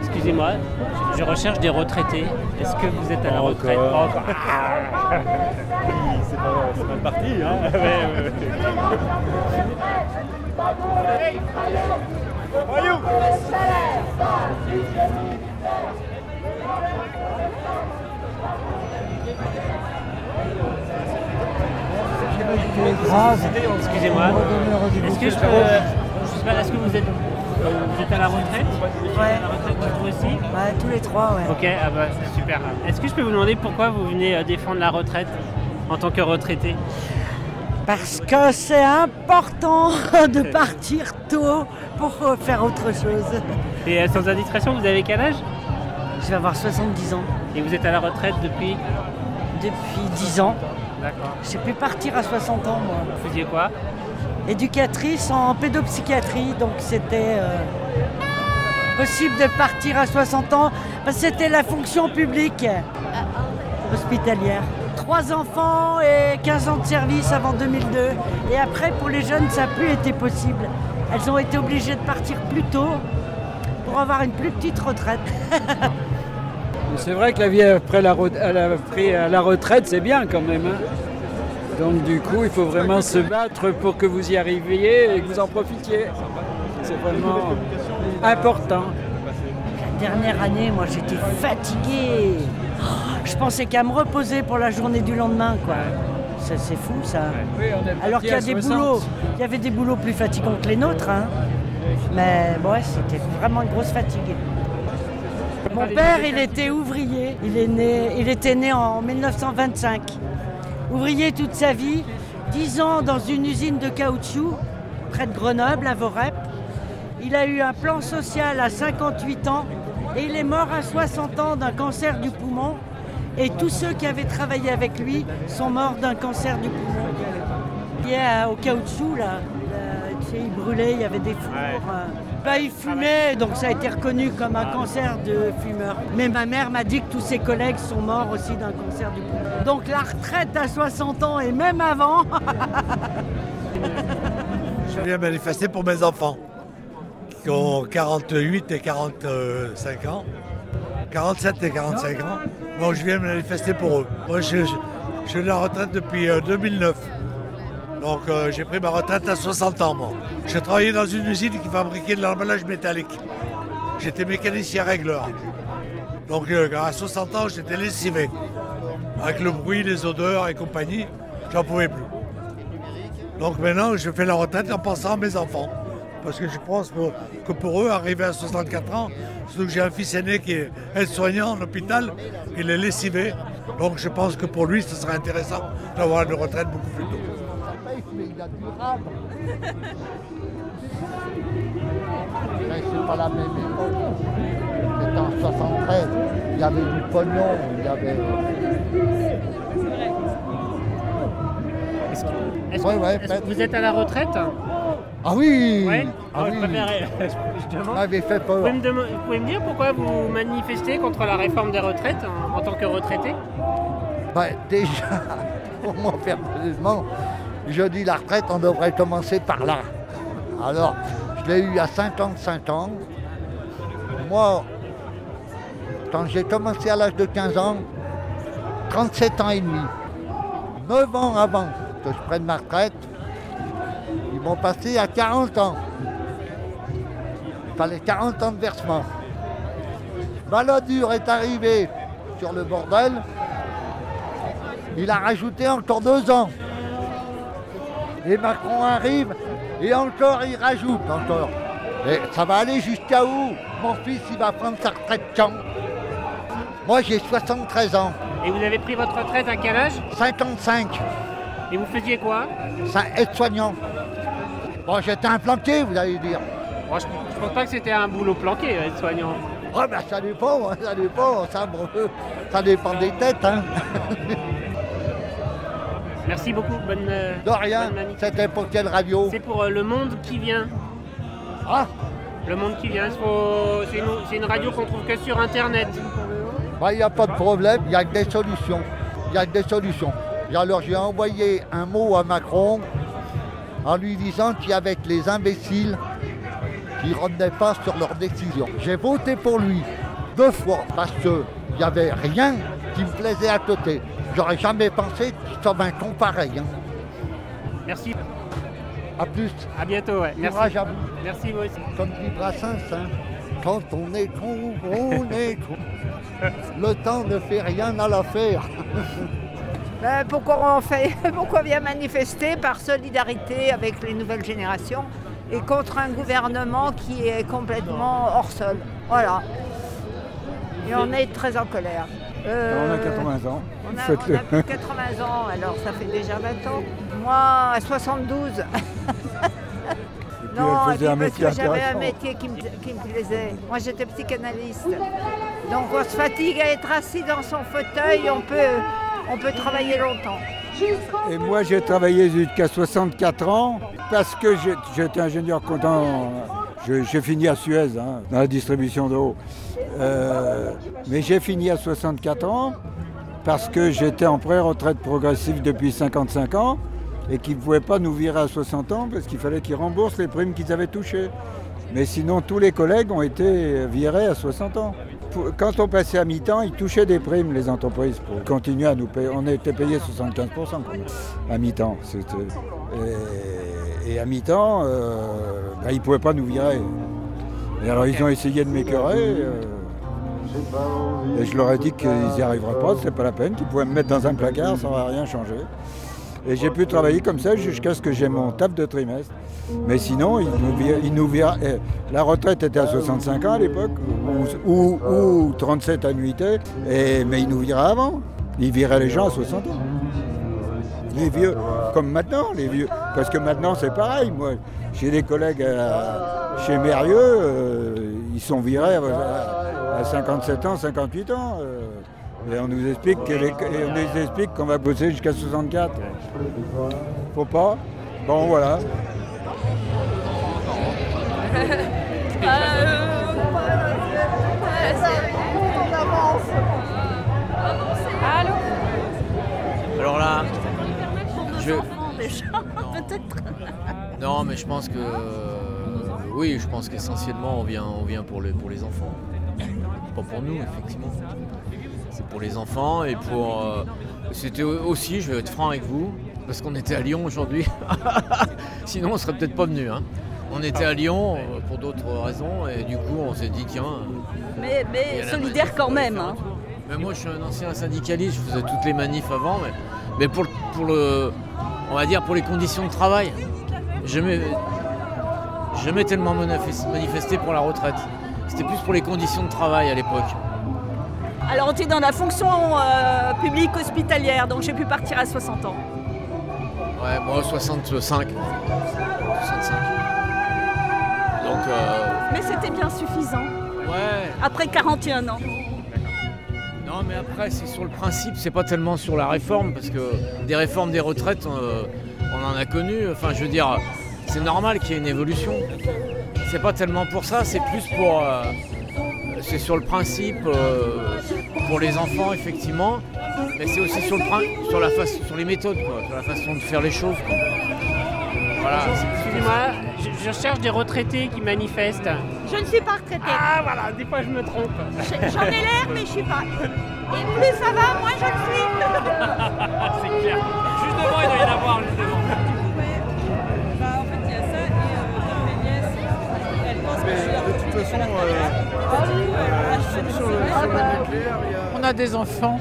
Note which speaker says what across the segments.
Speaker 1: Excusez-moi, je recherche des retraités. Est-ce que vous êtes à la retraite.
Speaker 2: C'est pas, c'est mal parti, hein
Speaker 1: Ouais, ouais, ouais. Excusez-moi. Est-ce que je peux. Je sais pas, est-ce que vous êtes. Euh, Vous êtes à la retraite?
Speaker 3: Ouais.
Speaker 1: à la retraite vous aussi?
Speaker 3: Ouais, tous les trois, ouais.
Speaker 1: Ok, ah bah c'est super. Est-ce que je peux vous demander pourquoi vous venez euh, défendre la retraite en tant que retraité?
Speaker 3: Parce que c'est important de partir tôt pour euh, faire autre chose.
Speaker 1: Et euh, sans indiscrétion, vous avez quel âge?
Speaker 3: Je vais avoir 70 ans.
Speaker 1: Et vous êtes à la retraite depuis?
Speaker 3: Depuis 10 ans.
Speaker 1: D'accord.
Speaker 3: J'ai pu partir à 60 ans, moi.
Speaker 1: Vous faisiez quoi?
Speaker 3: Éducatrice en pédopsychiatrie, donc c'était euh, possible de partir à 60 ans parce que c'était la fonction publique euh, hospitalière. Trois enfants et 15 ans de service avant 2002. Et après, pour les jeunes, ça n'a plus été possible. Elles ont été obligées de partir plus tôt pour avoir une plus petite retraite.
Speaker 4: C'est vrai que la vie après la, la retraite, c'est bien quand même. hein. Donc du coup, il faut vraiment se battre pour que vous y arriviez et que vous en profitiez. C'est vraiment important.
Speaker 3: La dernière année, moi, j'étais fatiguée. Oh, Je pensais qu'à me reposer pour la journée du lendemain, quoi. Ça, c'est fou, ça. Alors qu'il y a des
Speaker 4: 60.
Speaker 3: boulots, il y avait des boulots plus fatigants que les nôtres, hein. Mais ouais, c'était vraiment une grosse fatigue. Mon père, il était ouvrier. Il, est né, il était né en 1925. Ouvrier toute sa vie, 10 ans dans une usine de caoutchouc près de Grenoble, à Vorep. Il a eu un plan social à 58 ans et il est mort à 60 ans d'un cancer du poumon. Et tous ceux qui avaient travaillé avec lui sont morts d'un cancer du poumon. Il est au caoutchouc, là. Euh, sais, il brûlait, il y avait des fours. euh. Bah, il fumait, donc ça a été reconnu comme un cancer de fumeur. Mais ma mère m'a dit que tous ses collègues sont morts aussi d'un cancer du poumon. Donc la retraite à 60 ans et même avant,
Speaker 5: Je viens manifester pour mes enfants qui ont 48 et 45 ans. 47 et 45 ans. Bon, je viens manifester pour eux. Moi, je, je- je suis de la retraite depuis euh, 2009. Donc, euh, j'ai pris ma retraite à 60 ans, moi. J'ai travaillé dans une usine qui fabriquait de l'emballage métallique. J'étais mécanicien régleur. Donc, euh, à 60 ans, j'étais lessivé. Avec le bruit, les odeurs et compagnie, j'en pouvais plus. Donc maintenant, je fais la retraite en pensant à mes enfants. Parce que je pense que pour eux, arriver à 64 ans, surtout que j'ai un fils aîné qui est aide-soignant en hôpital, il est lessivé. Donc je pense que pour lui, ce serait intéressant d'avoir une retraite beaucoup plus tôt.
Speaker 6: Mais c'est pas la même époque. C'était en 73. Il y avait du pognon, il y avait.
Speaker 1: Est-ce que, est-ce que-
Speaker 6: ouais,
Speaker 1: est-ce que
Speaker 6: peut-être.
Speaker 1: vous êtes à la retraite?
Speaker 6: Ah oui
Speaker 1: Ouais
Speaker 6: Ah
Speaker 1: je
Speaker 6: oui
Speaker 1: préférais- je demande.
Speaker 6: fait
Speaker 1: Vous
Speaker 6: peur.
Speaker 1: pouvez, me demo- vous pouvez me dire pourquoi vous manifestez contre la réforme des retraites en, en tant que retraité?
Speaker 6: Ben, déjà, pour moi personnellement, je dis la retraite, on devrait commencer par là. Alors, je l'ai eu à 55 ans. Moi, quand j'ai commencé à l'âge de 15 ans, 37 ans et demi, 9 ans avant que je prenne ma retraite, ils m'ont passé à 40 ans. Il fallait 40 ans de versement. Balladur est arrivé sur le bordel, il a rajouté encore deux ans. Et Macron arrive et encore il rajoute encore. Et ça va aller jusqu'à où? Mon fils il va prendre sa retraite quand? Moi j'ai 73 ans,
Speaker 1: Et vous avez pris votre retraite à quel âge?
Speaker 6: 55,
Speaker 1: Et vous faisiez quoi?
Speaker 6: Ça aide-soignant. Bon j'étais implanté vous allez dire.
Speaker 1: Moi, je, je pense pas que c'était un boulot planqué, être soignant.
Speaker 6: Ouais ben ça dépend, hein, ça dépend, ça, ça dépend des têtes. Hein.
Speaker 1: Merci beaucoup. Bonne, euh,
Speaker 6: De rien, c'était pour quelle radio
Speaker 1: C'est pour euh, Le Monde qui vient.
Speaker 6: Ah
Speaker 1: Le Monde qui vient, c'est une, radio qu'on trouve que sur Internet.
Speaker 6: Bah, Il n'y a pas de problème, il y a que des solutions. Il y a que des solutions. Et alors j'ai envoyé un mot à Macron en lui disant qu'avec les imbéciles, qui ne revenaient pas sur leurs décisions. J'ai voté pour lui deux fois parce qu'il n'y avait rien qui me plaisait à côté. J'aurais jamais pensé soit un con pareil. hein.
Speaker 1: Merci.
Speaker 6: À plus.
Speaker 1: À bientôt. Ouais. Merci.
Speaker 6: Courage à vous.
Speaker 1: Merci vous aussi.
Speaker 6: Comme dit Brassens, hein, quand on est con, on est con. Le temps ne fait rien à l'affaire.
Speaker 2: Ben, pourquoi, on fait, pourquoi on vient manifester par solidarité avec les nouvelles générations et contre un gouvernement qui est complètement hors sol? Voilà. Et on est très en colère. Euh,
Speaker 4: On a 80 ans.
Speaker 2: on a,
Speaker 4: Faites-le.
Speaker 2: on a plus de 80 ans, alors ça fait déjà 20 ans. Moi, à 72.
Speaker 4: Et puis
Speaker 2: Non,
Speaker 4: elle
Speaker 2: et
Speaker 4: faisait
Speaker 2: puis
Speaker 4: un
Speaker 2: parce
Speaker 4: métier
Speaker 2: que j'avais un métier qui me, qui me plaisait. Moi, j'étais psychanalyste. Donc, on se fatigue à être assis dans son fauteuil, on peut, on peut travailler longtemps.
Speaker 4: Et moi, j'ai travaillé jusqu'à 64 ans parce que j'étais ingénieur comptant. J'ai fini à Suez, hein, dans la distribution d'eau. Euh, mais j'ai fini à 64 ans parce que j'étais en pré-retraite progressive depuis 55 ans et qu'ils ne pouvaient pas nous virer à 60 ans parce qu'il fallait qu'ils remboursent les primes qu'ils avaient touchées. Mais sinon, tous les collègues ont été virés à 60 ans. Quand on passait à mi-temps, ils touchaient des primes, les entreprises, pour continuer à nous payer. On était payé 75% quand même, à mi-temps. Et, à mi-temps, euh, ben, ils ne pouvaient pas nous virer. Et alors, ils ont essayé de m'écœurer. euh, et je leur ai dit qu'ils n'y arriveraient pas, c'est pas la peine, qu'ils pouvaient me mettre dans un placard, ça n'aurait rien changé. Et j'ai pu travailler comme ça jusqu'à ce que j'ai mon taf de trimestre. Mais sinon, ils nous eh, la retraite était à 65 ans à l'époque, ou, ou- ou 37 annuités, mais ils nous viraient avant. Ils viraient les gens à 60 ans. Les vieux, comme maintenant, les vieux. Parce que maintenant, c'est pareil. Moi, j'ai des collègues à- chez Mérieux, euh, ils sont virés à, à 57 ans, 58 ans. euh, et on nous explique qu'on va bosser jusqu'à 64. Faut pas. Bon, voilà.
Speaker 7: Peut-être.
Speaker 8: Non, mais je pense que... Oui, je pense qu'essentiellement, on vient, on vient pour, les, pour les enfants. Pas pour nous, effectivement. C'est pour les enfants et pour... euh, C'était aussi, je vais être franc avec vous, parce qu'on était à Lyon aujourd'hui. Sinon, on serait peut-être pas venu. hein. On était à Lyon euh, pour d'autres raisons et du coup, on s'est dit, tiens...
Speaker 7: Mais,
Speaker 8: y
Speaker 7: mais
Speaker 8: la
Speaker 7: solidaire quand même. hein.
Speaker 8: Mais moi, je suis un ancien syndicaliste, je faisais toutes les manifs avant, mais, mais pour, le- pour le, on va dire pour les conditions de travail, jamais, jamais tellement manifes- manifesté pour la retraite. C'était plus pour les conditions de travail à l'époque.
Speaker 7: Alors, on était dans la fonction euh, publique hospitalière, donc j'ai pu partir à 60 ans.
Speaker 8: Ouais, moi 65. 65. Donc, euh,
Speaker 7: Mais c'était bien suffisant.
Speaker 8: ouais.
Speaker 7: Après 41 ans.
Speaker 8: Non, mais après, c'est sur le principe, c'est pas tellement sur la réforme, parce que des réformes des retraites, euh, on en a connu. Enfin, je veux dire, c'est normal qu'il y ait une évolution. C'est pas tellement pour ça, c'est plus pour. euh, c'est sur le principe euh, pour les enfants, effectivement, mais c'est aussi sur, le, sur, la sur les méthodes, sur la façon de faire les choses. Voilà.
Speaker 1: Excusez-moi, je, je cherche des retraités qui manifestent.
Speaker 7: Je ne suis pas retraitée.
Speaker 1: Ah voilà, des fois je me trompe.
Speaker 7: J'en ai l'air, mais je suis pas. Et plus ça va, moins je le suis.
Speaker 1: C'est clair. Juste devant, il doit y en avoir, juste devant.
Speaker 9: de toute façon, sur, le, nucléaire,
Speaker 10: On a des enfants.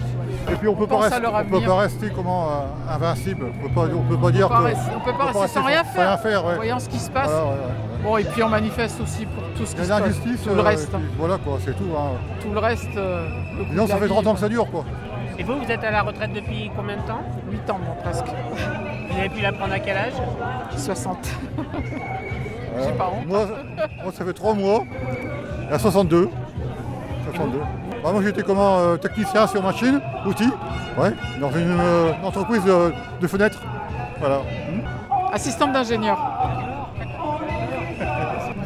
Speaker 9: Et puis on peut pas, on peut pas rester comment euh, invincible. On peut pas, on peut pas dire
Speaker 10: On peut pas
Speaker 9: que
Speaker 10: rester- on peut pas rester sans rien faire.
Speaker 9: Rien faire ouais.
Speaker 10: Voyons ce qui se passe.
Speaker 9: Voilà, ouais, ouais.
Speaker 10: Bon, et puis on manifeste aussi pour tout ce qui se
Speaker 9: a
Speaker 10: passe.
Speaker 9: l'injustice.
Speaker 10: Tout le
Speaker 9: euh,
Speaker 10: reste.
Speaker 9: puis voilà quoi, c'est tout. Hein.
Speaker 10: Tout le reste. euh, le de
Speaker 9: ça fait 30
Speaker 10: vie,
Speaker 9: ans que ça dure quoi.
Speaker 1: Et vous, vous êtes à la retraite depuis combien de temps?
Speaker 10: 8 ans, moi, presque.
Speaker 1: Vous avez pu la prendre à quel âge?
Speaker 10: 60.
Speaker 9: Voilà.
Speaker 10: pas honte.
Speaker 9: Moi, moi, ça fait 3 mois. À 62. 62. Bah, moi j'étais comment euh, technicien sur machine, outils, ouais, dans une, euh, entreprise de, de fenêtres. Voilà.
Speaker 10: Assistante d'ingénieur.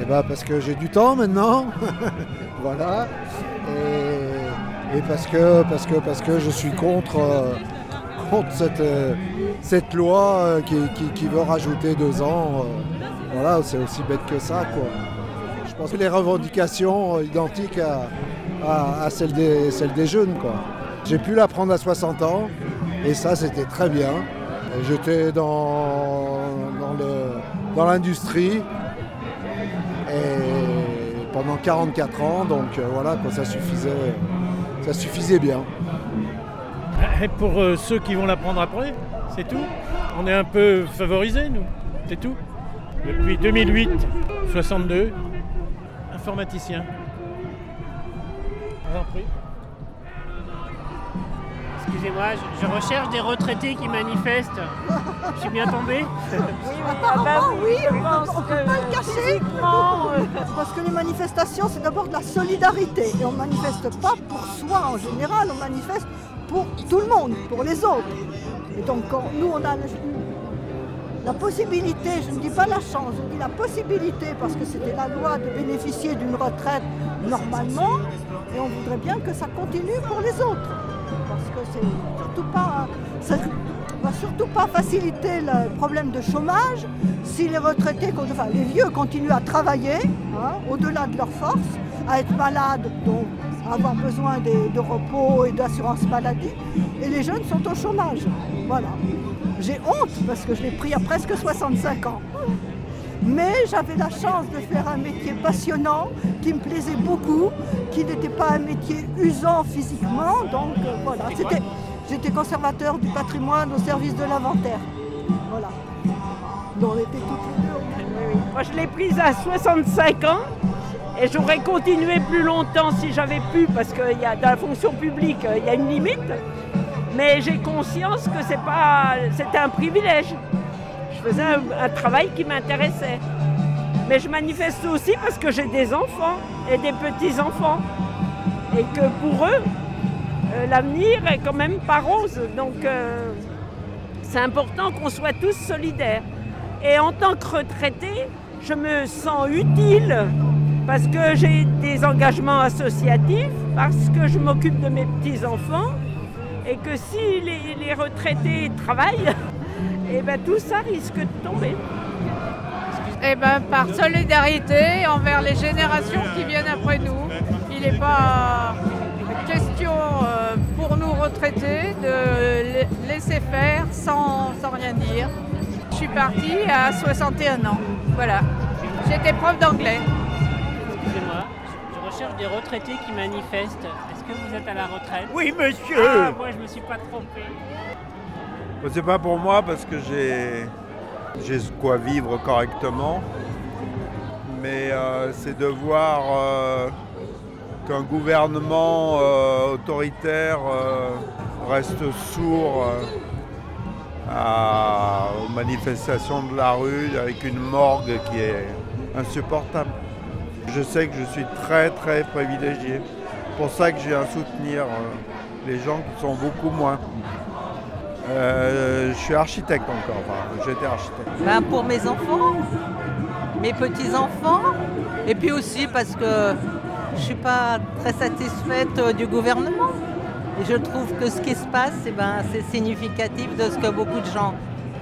Speaker 11: Eh ben parce que j'ai du temps maintenant. voilà. Et, et parce que parce que parce que je suis contre, euh, contre cette, cette loi qui, qui- qui veut rajouter deux ans. voilà, c'est aussi bête que ça quoi. pense que les revendications identiques à, à- celles, des, jeunes. J'ai pu la prendre à 60 ans et ça c'était très bien. J'étais dans, l'industrie pendant 44 ans, donc euh, voilà, quoi, ça, suffisait, ça suffisait bien.
Speaker 12: Et pour euh, ceux qui vont la prendre après, c'est tout? On est un peu favorisés, nous? C'est tout? Depuis 2008, 62, informaticien.
Speaker 1: Excusez-moi, je, je recherche des retraités qui manifestent. Je suis bien tombé
Speaker 13: Apparemment, oui, on ne peut pas le cacher. Parce que les manifestations, c'est d'abord de la solidarité. Et on ne manifeste pas pour soi en général, on manifeste pour tout le monde, pour les autres. Et donc, nous, on a la possibilité, je ne dis pas la chance, je dis la possibilité, parce que c'était la loi de bénéficier d'une retraite normalement, et on voudrait bien que ça continue pour les autres. Parce que c'est surtout pas. Ça ne va surtout pas faciliter le problème de chômage si les retraités, enfin les vieux continuent à travailler hein, au-delà de leurs forces, à être malades, donc à avoir besoin de repos et d'assurance maladie, et les jeunes sont au chômage. Voilà. J'ai honte parce que je l'ai pris à presque 65 ans. Mais j'avais la chance de faire un métier passionnant, qui me plaisait beaucoup, qui n'était pas un métier usant physiquement. Donc euh, voilà, C'était- j'étais conservateur du patrimoine au service de l'inventaire. Voilà. Donc, on était toutes les deux.
Speaker 14: Moi, je l'ai prise à 65 ans et j'aurais continué plus longtemps si j'avais pu, parce que y a, dans la fonction publique, euh, il y a une limite. Mais j'ai conscience que c'est pas, c'était un privilège. Je faisais un, travail qui m'intéressait. Mais je manifeste aussi parce que j'ai des enfants et des petits-enfants. Et que pour eux, euh, l'avenir est quand même pas rose. Donc euh, c'est important qu'on soit tous solidaires. Et en tant que retraité, je me sens utile parce que j'ai des engagements associatifs, parce que je m'occupe de mes petits-enfants et que si les retraités travaillent, et ben tout ça risque de tomber.
Speaker 10: Eh ben, par solidarité envers les générations qui viennent après nous. Il n'est pas question euh, pour nous retraités de la- laisser faire sans, sans rien dire. Je suis partie à 61 ans. Voilà. J'étais prof d'anglais.
Speaker 1: Excusez-moi, je, je recherche des retraités qui manifestent. Est-ce que vous êtes à la retraite?
Speaker 15: Oui, monsieur.
Speaker 1: Ah, moi, je me suis pas trompé.
Speaker 15: C'est pas pour moi parce que j'ai quoi vivre correctement. Mais euh, c'est de voir euh, qu'un gouvernement euh, autoritaire reste sourd aux manifestations de la rue avec une morgue qui est insupportable. Je sais que je suis très très privilégié. C'est pour ça que j'ai à soutenir les gens qui sont beaucoup moins. Euh, je suis architecte encore, enfin, j'étais architecte.
Speaker 16: Ben, pour mes enfants, mes petits-enfants, et puis aussi parce que je ne suis pas très satisfaite euh, du gouvernement. Et je trouve que ce qui se passe, eh ben, c'est significatif de ce que beaucoup de gens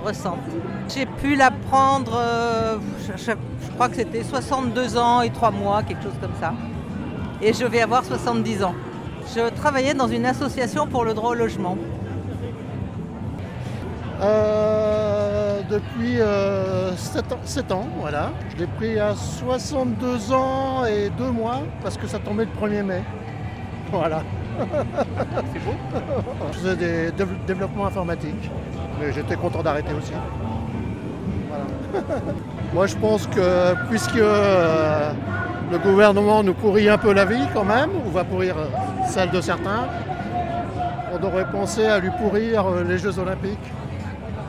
Speaker 16: ressentent. J'ai pu l'apprendre, euh, je, je- je crois que c'était 62 ans et 3 mois, quelque chose comme ça. Et je vais avoir 70 ans. Je travaillais dans une association pour le droit au logement.
Speaker 17: Euh, depuis 7 ans, sept ans, voilà. Je l'ai pris à 62 ans et 2 mois parce que ça tombait le 1er mai. Voilà.
Speaker 1: C'est beau.
Speaker 17: Je faisais des dév- développements informatiques, mais j'étais content d'arrêter aussi. Voilà. Moi je pense que puisque euh, le gouvernement nous pourrit un peu la vie quand même, ou va pourrir euh, celle de certains, on devrait penser à lui pourrir euh, les Jeux Olympiques,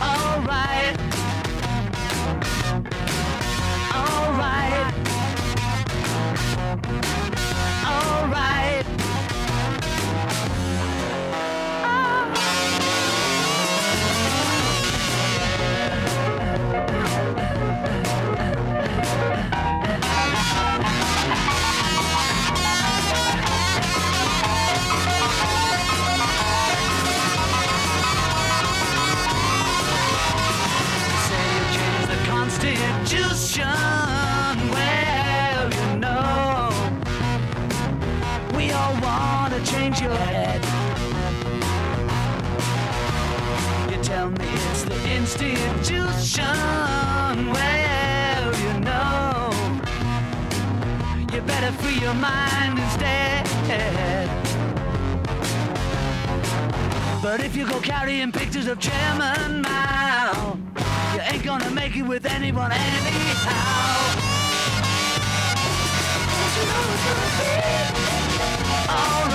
Speaker 18: Alright. gonna change your head. You tell me it's the institution. Well, you know, you better free your mind instead. But if you go carrying pictures of Chairman Mao, you ain't gonna make it with anyone anyhow. Don't you know it's gonna be? All